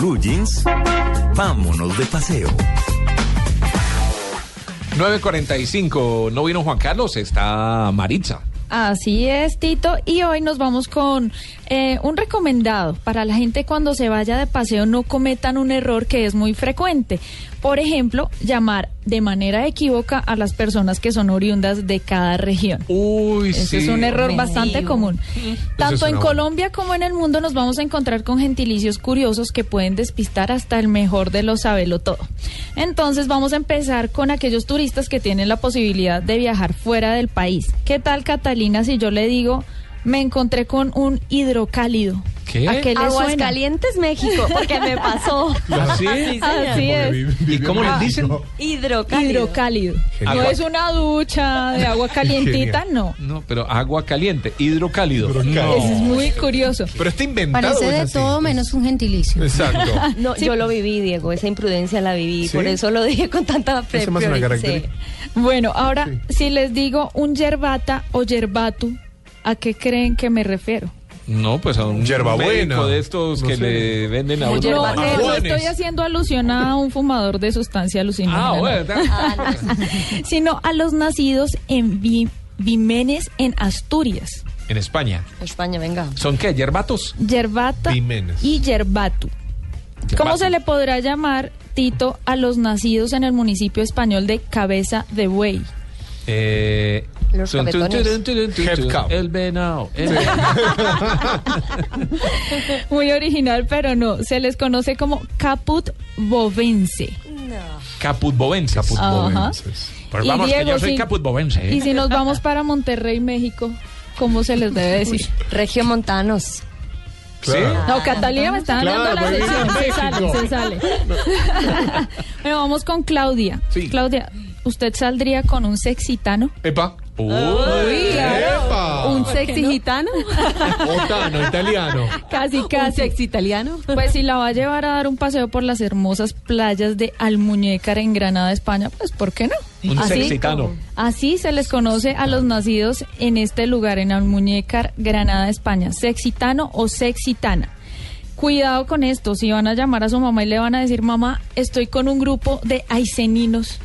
blue jeans, vámonos de paseo. 9.45, no vino Juan Carlos, está Maritza. Así es, Tito. Y hoy nos vamos con eh, un recomendado para la gente cuando se vaya de paseo no cometan un error que es muy frecuente. Por ejemplo, llamar de manera equívoca a las personas que son oriundas de cada región. Uy, Ese es un error bastante común. Tanto en Colombia como en el mundo nos vamos a encontrar con gentilicios curiosos que pueden despistar hasta el mejor de los sabelo todo. Entonces vamos a empezar con aquellos turistas que tienen la posibilidad de viajar fuera del país. ¿Qué tal, Catalina, si yo le digo, me encontré con un hidrocálido? ¿Qué? ¿A qué le? Aguascalientes, México, porque me pasó. ¿Así? Así es. ¿Y cómo les dicen? Hidrocálido. Hidrocálido. No es una ducha de agua calientita, no. No, pero agua caliente, hidrocálido. No. Eso es muy curioso. Pero está inventado. Parece ¿es de así? todo menos un gentilicio. Exacto. No, yo lo viví, Diego, esa imprudencia la viví, ¿Sí? por eso lo dije con tanta Esa es más una prioricé. característica. Bueno, ahora, si les digo un yerbata o yerbatu, ¿a qué creen que me refiero? No, pues a un Hierbabuena. médico de estos No que sé. le venden a uno eh, no marihuanes. estoy haciendo alusión a un fumador de sustancia alucinógena. Ah, no. bueno. Ah, no. Sino a los nacidos en Vi- Vimenes, en Asturias. En España. España, venga. ¿Son qué? ¿Yerbatos? Yerbata Vimenes. y yerbatu. ¿Cómo se le podrá llamar, Tito, a los nacidos en el municipio español de Cabeza de Buey? Eh, Los tun, tun, cabetones. tun, tun, tun, Head tun, cow. El venado. el venado. Muy original, pero no. Se les conoce como caput bovense. Caputbovenses. Caputbovenses. Pues Y vamos, que yo soy sí. caputbovense. ¿eh? Y si nos vamos para Monterrey, México, ¿cómo se les debe decir? Regio Montanos. Claro. No, Catalina me está Claro, dando la en Se sale, se sale. bueno, vamos con Claudia. Sí. Claudia, ¿usted saldría con un sexitano? Epa. Uy, Epa. ¿Un sexy gitano? Otano, italiano. Casi, ¿Un casi. sexy italiano? Pues si la va a llevar a dar un paseo por las hermosas playas de Almuñécar en Granada, España, pues ¿por qué no? Un sexitano. Así se les conoce a los nacidos en este lugar, en Almuñécar, Granada, España. Sexitano o sexitana. Cuidado con esto, si van a llamar a su mamá y le van a decir, mamá, estoy con un grupo de aiceninos.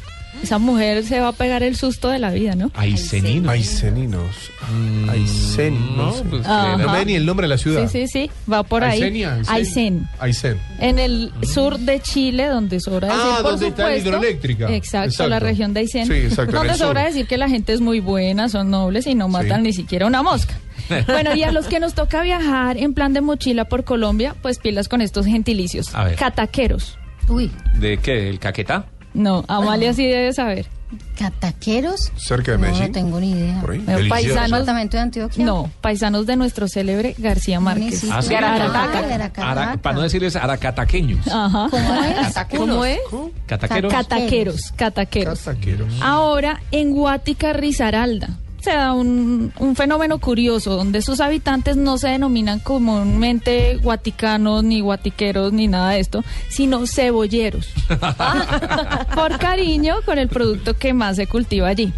Esa mujer se va a pegar el susto de la vida, ¿no? Aicenino. Aiceninos. Aicen. No, sé. pues Ajá. no me da ni el nombre de la ciudad. Sí, sí, sí, va por ahí. Aicenia, Aicen. Aicen. En el sur de Chile, donde sobra decir, Ah, por donde está la supuesto, hidroeléctrica. Exacto, Exacto. la región de Aysén. Sí, exacto, Donde sur. sobra decir que la gente es muy buena, son nobles y no matan ni siquiera una mosca. bueno, y a los que nos toca viajar en plan de mochila por Colombia, pues pilas con estos gentilicios. A ver. Cataqueros. Uy, ¿De qué? ¿El caquetá? No, Amalia sí debe saber. ¿cataqueros? Cerca de No, Medellín. no tengo ni idea. Por ahí. Delicioso. paisanos- Departamento de Antioquia. No, paisanos de nuestro célebre García Márquez. Ah, sí. de Aracataca. Ara- para no decirles aracataqueños. Ajá. ¿Cómo es? ¿Cómo es? Cataqueros. Cataqueros, cataqueros. Cataqueros. Ahora, en Guática, Risaralda, se da un, un fenómeno curioso donde sus habitantes no se denominan comúnmente guaticanos, ni guatiqueros, ni nada de esto, sino cebolleros. Por cariño con el producto que más se cultiva allí.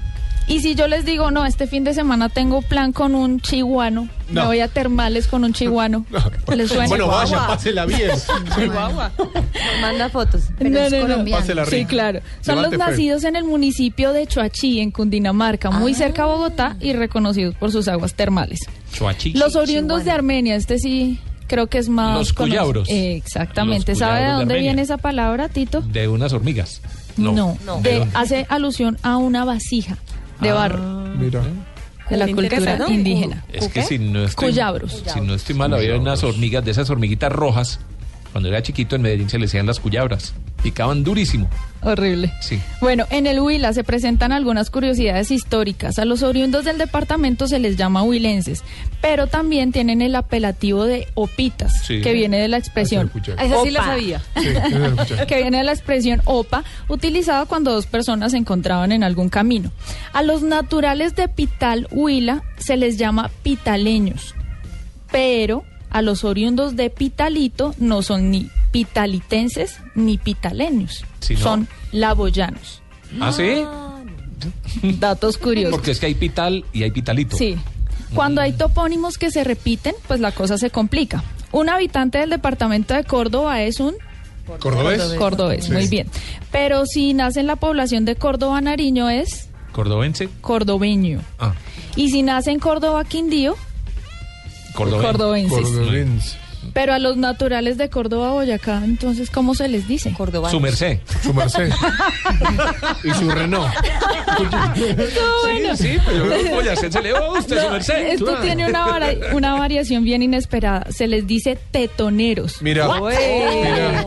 Y si yo les digo, no, este fin de semana tengo plan con un chihuano, me No. voy a termales con un chihuano, ¿les suena? Bueno, vaya, pásela bien. Chihuahua. Nos manda fotos. Pero es colombiano. Pásela Sí, claro. Son Levante los fe. nacidos en el municipio de Choachí, en Cundinamarca, muy Ah. cerca a Bogotá y reconocidos por sus aguas termales. Chuachi. Los oriundos de Armenia, este sí creo que es más... Los cuyabros. Eh, exactamente. Los ¿Sabe de dónde viene esa palabra, Tito? De unas hormigas. No, No. de- ¿De hace alusión a una vasija de Ah. barro Mira. de la cultura indígena. Es que si no estoy, Cuyabros. si no estoy mal, había unas hormigas de esas hormiguitas rojas. Cuando era chiquito en Medellín se le decían las cuyabras. Picaban durísimo. Horrible. Sí. Bueno, en el Huila se presentan algunas curiosidades históricas. A los oriundos del departamento se les llama huilenses, pero también tienen el apelativo de opitas, Sí. que viene de la expresión lo escuché. Esa sí la sabía. Sí, eso lo escuché. que viene de la expresión opa, utilizada cuando dos personas se encontraban en algún camino. A los naturales de Pital, Huila, se les llama pitaleños, pero a los oriundos de Pitalito no son ni pitalitenses ni pitaleños, Sino- son laboyanos. ¿Ah, sí? Datos curiosos. Porque es que hay pital y hay pitalito. Sí. Cuando hay topónimos que se repiten, pues la cosa se complica. Un habitante del departamento de Córdoba es un ¿Cordobés? Cordobés, Sí. muy bien. Pero si nace en la población de Córdoba Nariño es Cordobense. cordobeño. Ah, Y si nace en Córdoba Quindío, cordobense. cordobenses. Cordobense. Pero a los naturales de Córdoba Boyacá, entonces, ¿cómo se les dice? Córdoba. Su merced. Su Merced. y su Renault. Sí, sí, pero yo Boyacé se le va a usted, su merced. Esto claro. tiene una, vara- una variación bien inesperada. Se les dice tetoneros. Mira. Mira.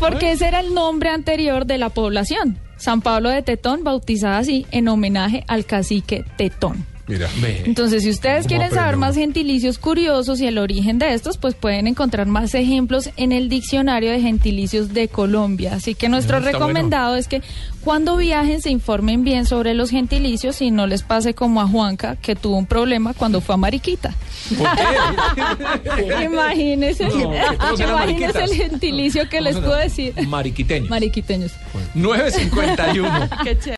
Porque ese era el nombre anterior de la población. San Pablo de Tetón, bautizada así en homenaje al cacique Tetón. Mira. Entonces, si ustedes ¿Cómo quieren saber más gentilicios curiosos y el origen de estos, pues pueden encontrar más ejemplos en el diccionario de gentilicios de Colombia. Así que nuestro está recomendado es que cuando viajen se informen bien sobre los gentilicios y no les pase como a Juanca, que tuvo un problema cuando fue a Mariquita. ¿Por qué? Imagínense, No, imagínense el gentilicio que ¿Cómo les puedo decir. Mariquiteños. Mariquiteños. 951. Qué chévere.